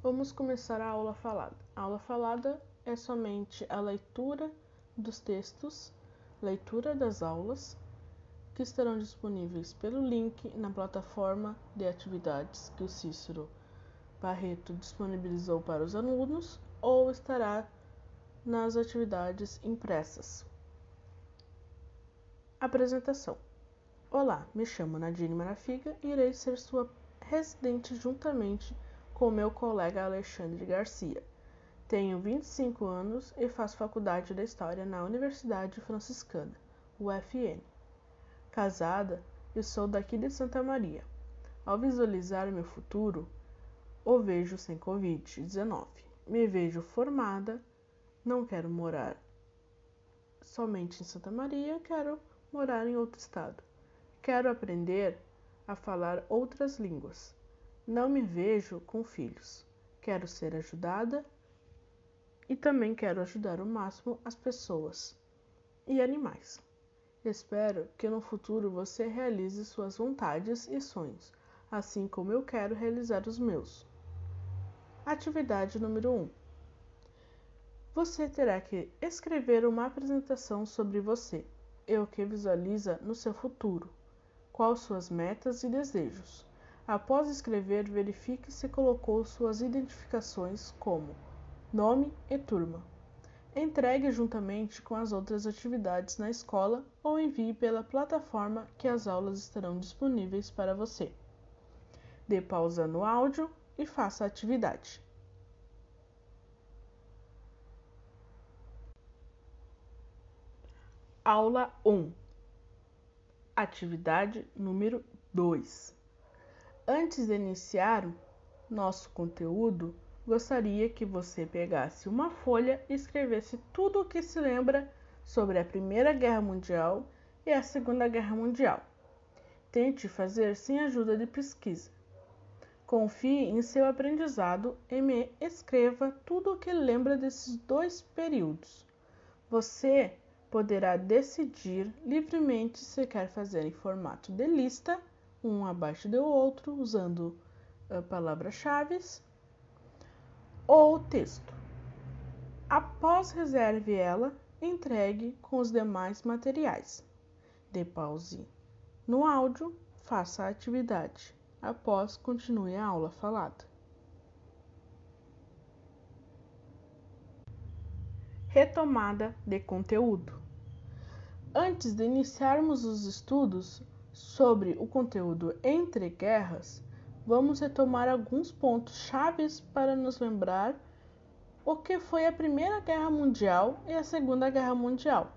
Vamos começar a aula falada. A aula falada é somente a leitura dos textos, leitura das aulas, que estarão disponíveis pelo link na plataforma de atividades que o Cícero Barreto disponibilizou para os alunos ou estará nas atividades impressas. Apresentação. Olá, me chamo Nadine Marafiga e irei ser sua residente juntamente com meu colega Alexandre Garcia. Tenho 25 anos e faço faculdade de História na Universidade Franciscana, UFN. Casada e sou daqui de Santa Maria. Ao visualizar meu futuro, o vejo sem Covid-19. Me vejo formada, não quero morar somente em Santa Maria, quero morar em outro estado. Quero aprender a falar outras línguas. Não me vejo com filhos. Quero ser ajudada e também quero ajudar o máximo as pessoas e animais. Espero que no futuro você realize suas vontades e sonhos, assim como eu quero realizar os meus. Atividade número 1. Você terá que escrever uma apresentação sobre você e o que visualiza no seu futuro, quais suas metas e desejos. Após escrever, verifique se colocou suas identificações como nome e turma. Entregue juntamente com as outras atividades na escola ou envie pela plataforma que as aulas estarão disponíveis para você. Dê pausa no áudio e faça a atividade. Aula 1 Atividade número 2 Antes de iniciar nosso conteúdo, gostaria que você pegasse uma folha e escrevesse tudo o que se lembra sobre a Primeira Guerra Mundial e a Segunda Guerra Mundial. Tente fazer sem ajuda de pesquisa. Confie em seu aprendizado e me escreva tudo o que lembra desses dois períodos. Você poderá decidir livremente se quer fazer em formato de lista, um abaixo do outro, usando uh, palavras-chave ou texto. Após reserve ela, entregue com os demais materiais. Dê pause no áudio, faça a atividade. Após, continue a aula falada. Retomada de conteúdo. Antes de iniciarmos os estudos sobre o conteúdo entre guerras, vamos retomar alguns pontos chaves para nos lembrar o que foi a Primeira Guerra Mundial e a Segunda Guerra Mundial.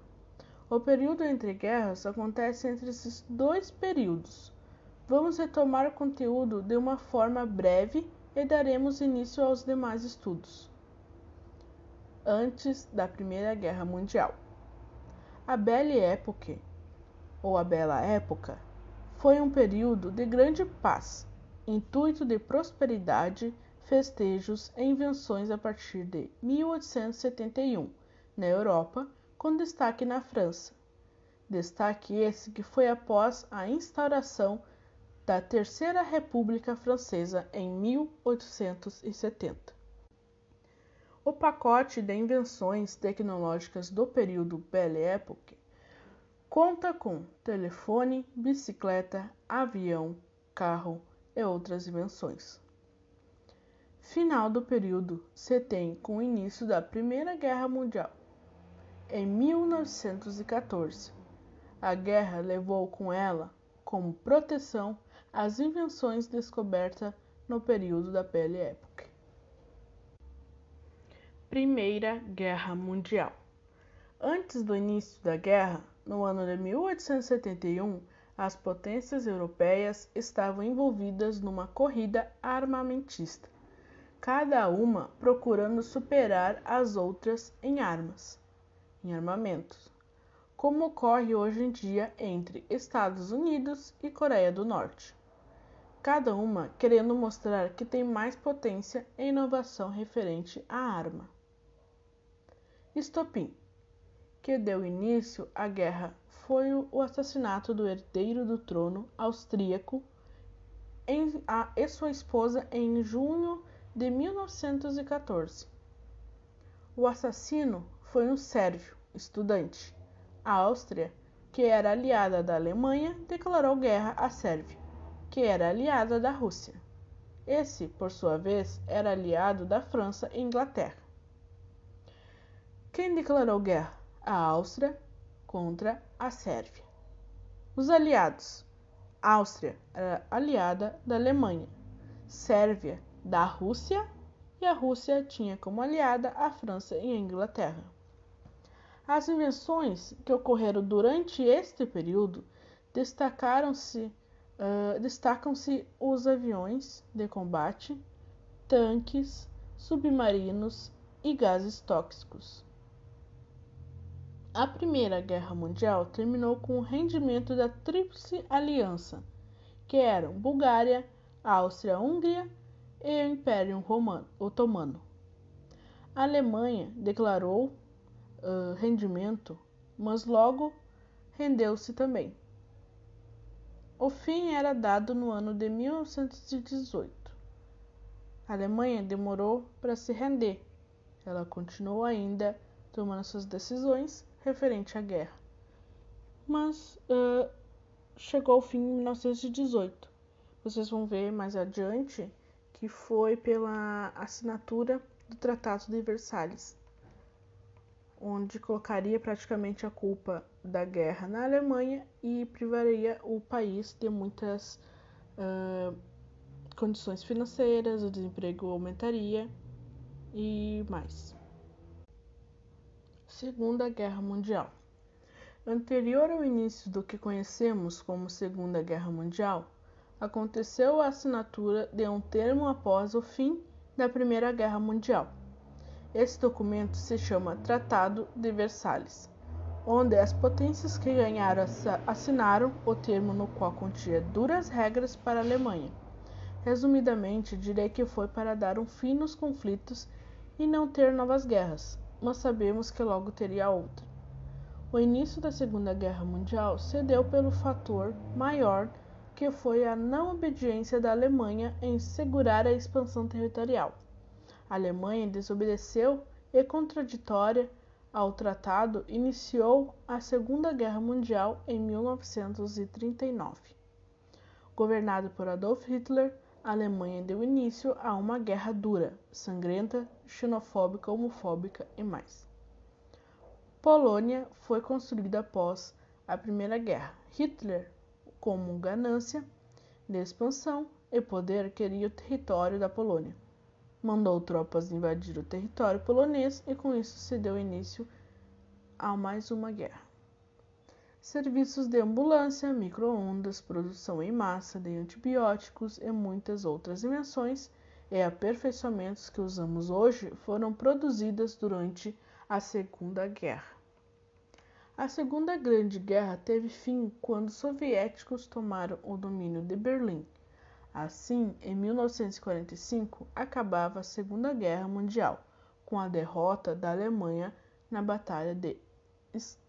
O período entre guerras acontece entre esses dois períodos. Vamos retomar o conteúdo de uma forma breve e daremos início aos demais estudos. Antes da Primeira Guerra Mundial. A Belle Époque, ou a Bela Época, foi um período de grande paz, intuito de prosperidade, festejos e invenções a partir de 1871, na Europa, com destaque na França. Destaque esse que foi após a instauração da Terceira República Francesa em 1870. O pacote de invenções tecnológicas do período Belle Époque conta com telefone, bicicleta, avião, carro e outras invenções. Final do período se tem com o início da Primeira Guerra Mundial. Em 1914, a guerra levou com ela, como proteção, as invenções descobertas no período da Belle Époque. Primeira Guerra Mundial. Antes do início da guerra, no ano de 1871, as potências europeias estavam envolvidas numa corrida armamentista, cada uma procurando superar as outras em armas, em armamentos, como ocorre hoje em dia entre Estados Unidos e Coreia do Norte cada uma querendo mostrar que tem mais potência e inovação referente à arma. Estopim, que deu início à guerra, foi o assassinato do herdeiro do trono austríaco em, a, e sua esposa em junho de 1914. O assassino foi um sérvio estudante. A Áustria, que era aliada da Alemanha, declarou guerra à Sérvia, que era aliada da Rússia. Esse, por sua vez, era aliado da França e Inglaterra. Quem declarou guerra? A Áustria contra a Sérvia. Os aliados: Áustria era aliada da Alemanha, Sérvia da Rússia e a Rússia tinha como aliada a França e a Inglaterra. As invenções que ocorreram durante este período destacaram-se uh, destacam-se os aviões de combate, tanques, submarinos e gases tóxicos. A Primeira Guerra Mundial terminou com o rendimento da Tríplice Aliança, que eram Bulgária, Áustria-Hungria e o Império Romano, Otomano. A Alemanha declarou uh, rendimento, mas logo rendeu-se também. O fim era dado no ano de 1918. A Alemanha demorou para se render. Ela continuou ainda tomando suas decisões referente à guerra. Mas uh, chegou ao fim em 1918. Vocês vão ver mais adiante que foi pela assinatura do Tratado de Versalhes, onde colocaria praticamente a culpa da guerra na Alemanha e privaria o país de muitas uh, condições financeiras, o desemprego aumentaria e mais. Segunda Guerra Mundial. Anterior ao início do que conhecemos como Segunda Guerra Mundial, aconteceu a assinatura de um termo após o fim da Primeira Guerra Mundial. Esse documento se chama Tratado de Versalhes, onde as potências que ganharam assinaram o termo no qual continha duras regras para a Alemanha. Resumidamente, direi que foi para dar um fim nos conflitos e não ter novas guerras, mas sabemos que logo teria outra. O início da Segunda Guerra Mundial se deu pelo fator maior que foi a não obediência da Alemanha em segurar a expansão territorial. A Alemanha desobedeceu e, contraditória ao tratado, iniciou a Segunda Guerra Mundial em 1939. Governado por Adolf Hitler, a Alemanha deu início a uma guerra dura, sangrenta, xenofóbica, homofóbica e mais. Polônia foi construída após a Primeira Guerra. Hitler, como ganância de expansão e poder, queria o território da Polônia. Mandou tropas invadir o território polonês e com isso se deu início a mais uma guerra serviços de ambulância, microondas, produção em massa de antibióticos e muitas outras invenções e aperfeiçoamentos que usamos hoje foram produzidas durante a Segunda Guerra. A Segunda Grande Guerra teve fim quando os soviéticos tomaram o domínio de Berlim. Assim, em 1945, acabava a Segunda Guerra Mundial, com a derrota da Alemanha na Batalha de Stalingrado.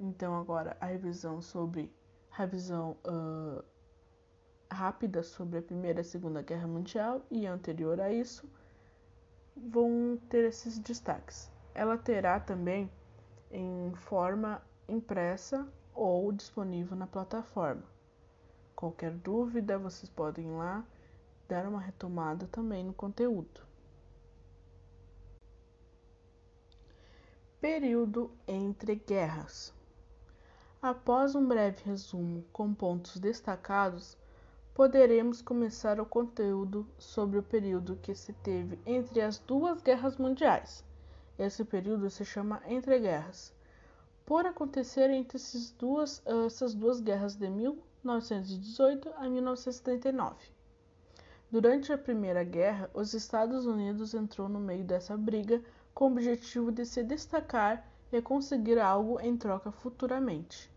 Então agora a revisão sobre revisão uh, rápida sobre a Primeira e Segunda Guerra Mundial e anterior a isso vão ter esses destaques. Ela terá também em forma impressa ou disponível na plataforma. Qualquer dúvida, vocês podem ir lá dar uma retomada também no conteúdo. Período entre guerras. Após um breve resumo com pontos destacados, poderemos começar o conteúdo sobre o período que se teve entre as duas guerras mundiais. Esse período se chama Entre Guerras, por acontecer entre duas, essas duas guerras de 1918 a 1939. Durante a Primeira Guerra, os Estados Unidos entrou no meio dessa briga com o objetivo de se destacar e conseguir algo em troca futuramente.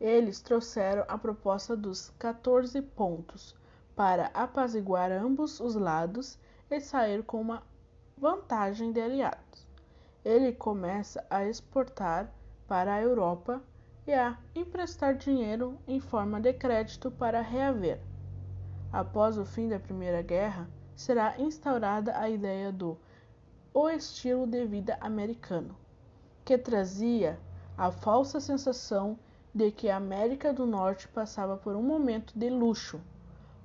Eles trouxeram a proposta dos 14 pontos para apaziguar ambos os lados e sair com uma vantagem de aliados. Ele começa a exportar para a Europa e a emprestar dinheiro em forma de crédito para reaver. após o fim da Primeira Guerra, será instaurada a ideia do o estilo de vida americano, que trazia a falsa sensação de que a América do Norte passava por um momento de luxo.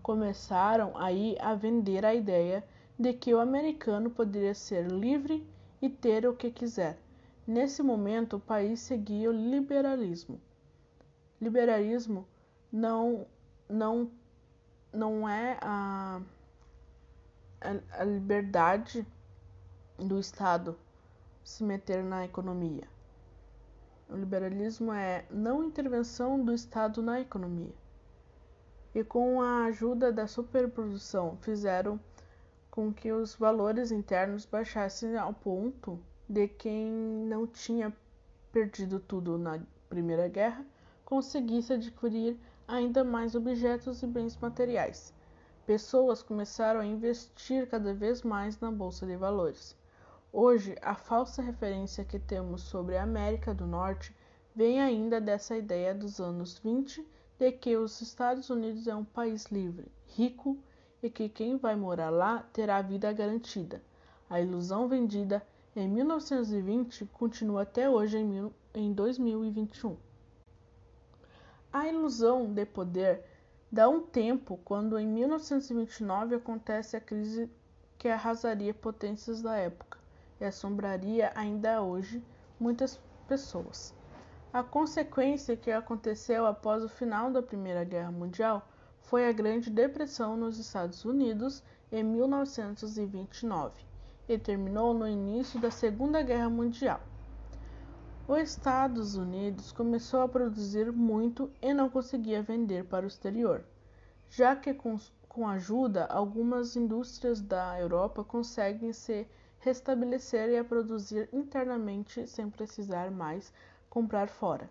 Começaram aí a vender a ideia de que o americano poderia ser livre e ter o que quiser. Nesse momento, o país seguia o liberalismo. Liberalismo não, não, não é a, a, a liberdade do Estado se meter na economia. O liberalismo é não intervenção do Estado na economia. E com a ajuda da superprodução fizeram com que os valores internos baixassem ao ponto de quem não tinha perdido tudo na Primeira Guerra conseguisse adquirir ainda mais objetos e bens materiais. Pessoas começaram a investir cada vez mais na bolsa de valores. Hoje, a falsa referência que temos sobre a América do Norte vem ainda dessa ideia dos anos 20 de que os Estados Unidos é um país livre, rico e que quem vai morar lá terá a vida garantida. A ilusão vendida em 1920 continua até hoje em, em 2021. A ilusão de poder dá um tempo quando em 1929 acontece a crise que arrasaria potências da época e assombraria ainda hoje muitas pessoas. A consequência que aconteceu após o final da Primeira Guerra Mundial foi a Grande Depressão nos Estados Unidos em 1929 e terminou no início da Segunda Guerra Mundial. Os Estados Unidos começou a produzir muito e não conseguia vender para o exterior, já que com, com ajuda algumas indústrias da Europa conseguem se restabelecer e a produzir internamente sem precisar mais comprar fora.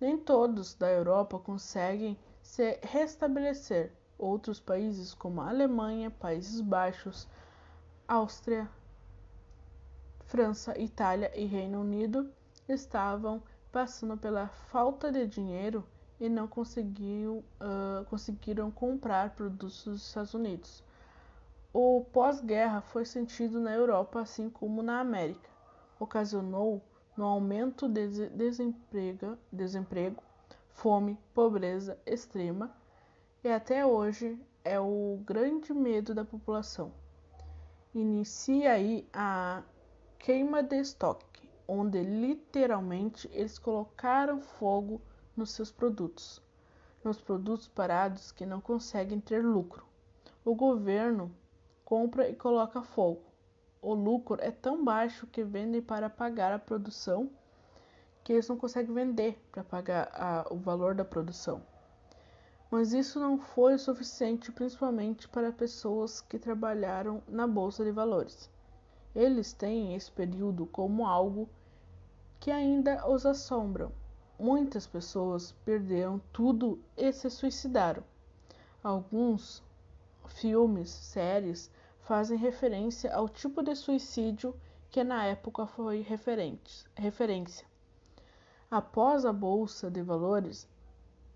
Nem todos da Europa conseguem se restabelecer. Outros países, como a Alemanha, Países Baixos, Áustria, França, Itália e Reino Unido, estavam passando pela falta de dinheiro e não uh, conseguiram comprar produtos dos Estados Unidos. O pós-guerra foi sentido na Europa assim como na América. Ocasionou no aumento de desemprego, fome, pobreza extrema e até hoje é o grande medo da população. Inicia aí a queima de estoque onde literalmente eles colocaram fogo nos seus produtos, nos produtos parados que não conseguem ter lucro. O governo compra e coloca fogo. O lucro é tão baixo que vendem para pagar a produção que eles não conseguem vender para pagar a, o valor da produção. Mas isso não foi o suficiente, principalmente para pessoas que trabalharam na bolsa de valores. Eles têm esse período como algo que ainda os assombram. Muitas pessoas perderam tudo e se suicidaram. Alguns filmes, séries fazem referência ao tipo de suicídio que na época foi referência. Após a bolsa de valores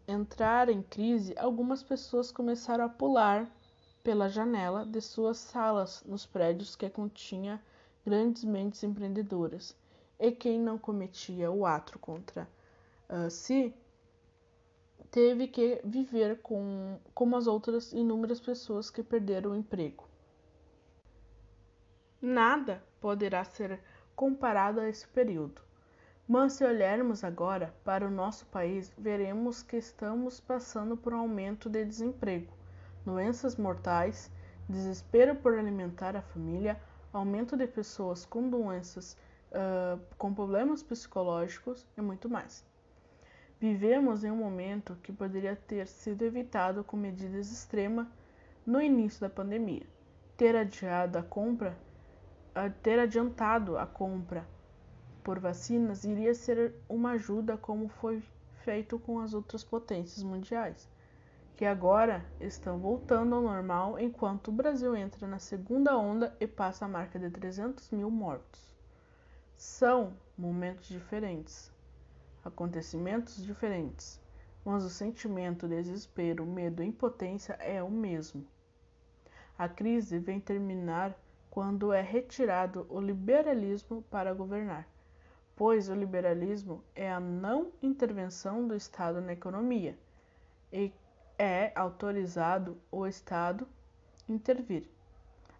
entrar em crise, algumas pessoas começaram a pular pela janela de suas salas nos prédios que continha grandes mentes empreendedoras e quem não cometia o ato contra uh, si teve que viver com, como as outras inúmeras pessoas que perderam o emprego. Nada poderá ser comparado a esse período. Mas se olharmos agora para o nosso país, veremos que estamos passando por um aumento de desemprego, doenças mortais, desespero por alimentar a família, aumento de pessoas com doenças uh, com problemas psicológicos e muito mais. Vivemos em um momento que poderia ter sido evitado com medidas extremas no início da pandemia. Ter adiado a compra, ter adiantado a compra por vacinas iria ser uma ajuda como foi feito com as outras potências mundiais, que agora estão voltando ao normal enquanto o Brasil entra na segunda onda e passa a marca de 300 mil mortos. São momentos diferentes, acontecimentos diferentes, mas o sentimento de desespero, medo e impotência é o mesmo. A crise vem terminar quando é retirado o liberalismo para governar, pois o liberalismo é a não intervenção do Estado na economia e é autorizado o Estado intervir.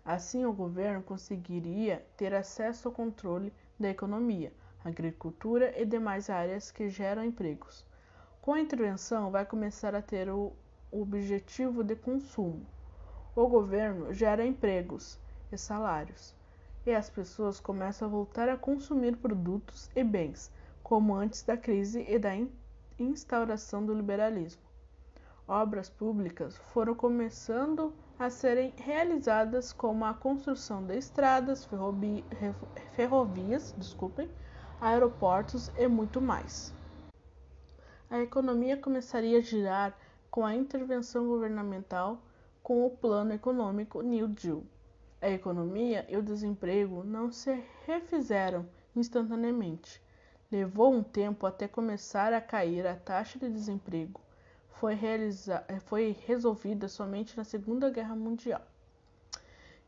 Assim, o governo conseguiria ter acesso ao controle da economia, agricultura e demais áreas que geram empregos. Com a intervenção, vai começar a ter o objetivo de consumo. O governo gera empregos e salários, e as pessoas começam a voltar a consumir produtos e bens, como antes da crise e da instauração do liberalismo. Obras públicas foram começando a serem realizadas, como a construção de estradas, ferrovias, desculpem, aeroportos e muito mais. A economia começaria a girar com a intervenção governamental com o Plano Econômico New Deal. A economia e o desemprego não se refizeram instantaneamente. Levou um tempo até começar a cair a taxa de desemprego. Foi, foi resolvida somente na Segunda Guerra Mundial.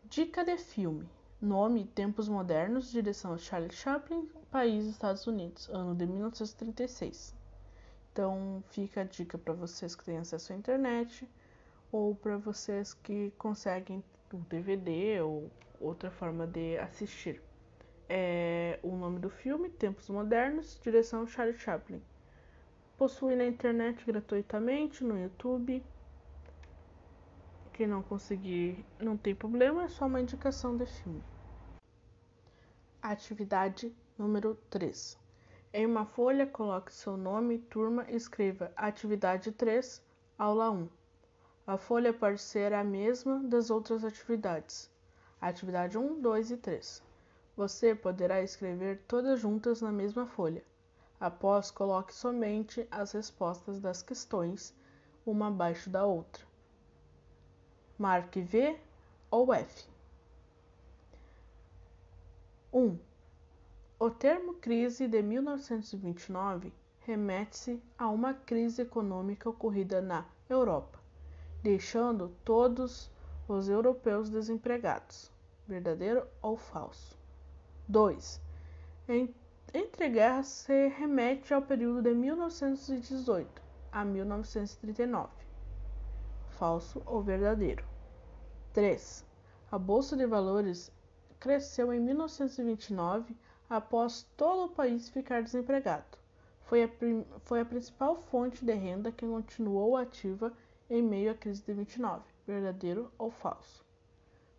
Dica de filme: Nome: Tempos Modernos, direção Charlie Chaplin, país Estados Unidos, ano de 1936. Então fica a dica para vocês que têm acesso à internet ou para vocês que conseguem um DVD ou outra forma de assistir. É o nome do filme, Tempos Modernos, direção Charlie Chaplin. Possui na internet gratuitamente no YouTube. Quem não conseguir, não tem problema, é só uma indicação de filme. Atividade número 3. Em uma folha, coloque seu nome, turma e escreva Atividade 3, Aula 1. A folha pode ser a mesma das outras atividades. Atividade 1, 2 e 3. Você poderá escrever todas juntas na mesma folha. Após, coloque somente as respostas das questões, uma abaixo da outra. Marque V ou F. 1. O termo crise de 1929 remete-se a uma crise econômica ocorrida na Europa deixando todos os europeus desempregados. Verdadeiro ou falso? 2. Entre guerras se remete ao período de 1918 a 1939. Falso ou verdadeiro? 3. A bolsa de valores cresceu em 1929 após todo o país ficar desempregado. Foi a, foi a principal fonte de renda que continuou ativa em meio à crise de 29, verdadeiro ou falso.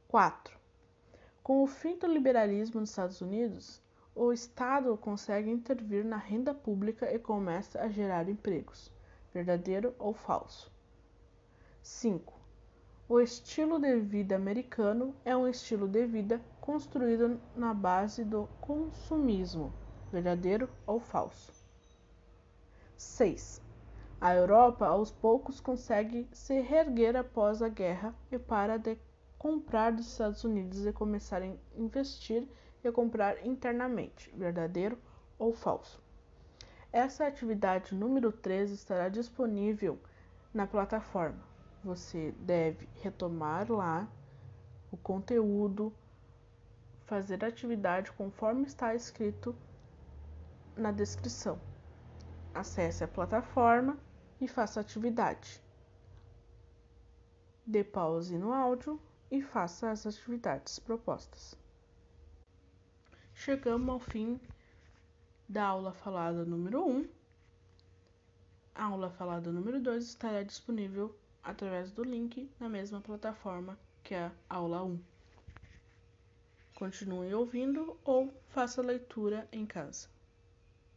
4. Com o fim do liberalismo nos Estados Unidos, o Estado consegue intervir na renda pública e começa a gerar empregos, verdadeiro ou falso. 5. O estilo de vida americano é um estilo de vida construído na base do consumismo, verdadeiro ou falso. 6. A Europa aos poucos consegue se reerguer após a guerra e para de comprar dos Estados Unidos e começar a investir e comprar internamente, verdadeiro ou falso. Essa atividade número 13 estará disponível na plataforma. Você deve retomar lá o conteúdo, fazer a atividade conforme está escrito na descrição. Acesse a plataforma e faça a atividade. Dê pause no áudio e faça as atividades propostas. Chegamos ao fim da aula falada número 1. A aula falada número 2 estará disponível através do link na mesma plataforma que a aula 1. Continue ouvindo ou faça leitura em casa.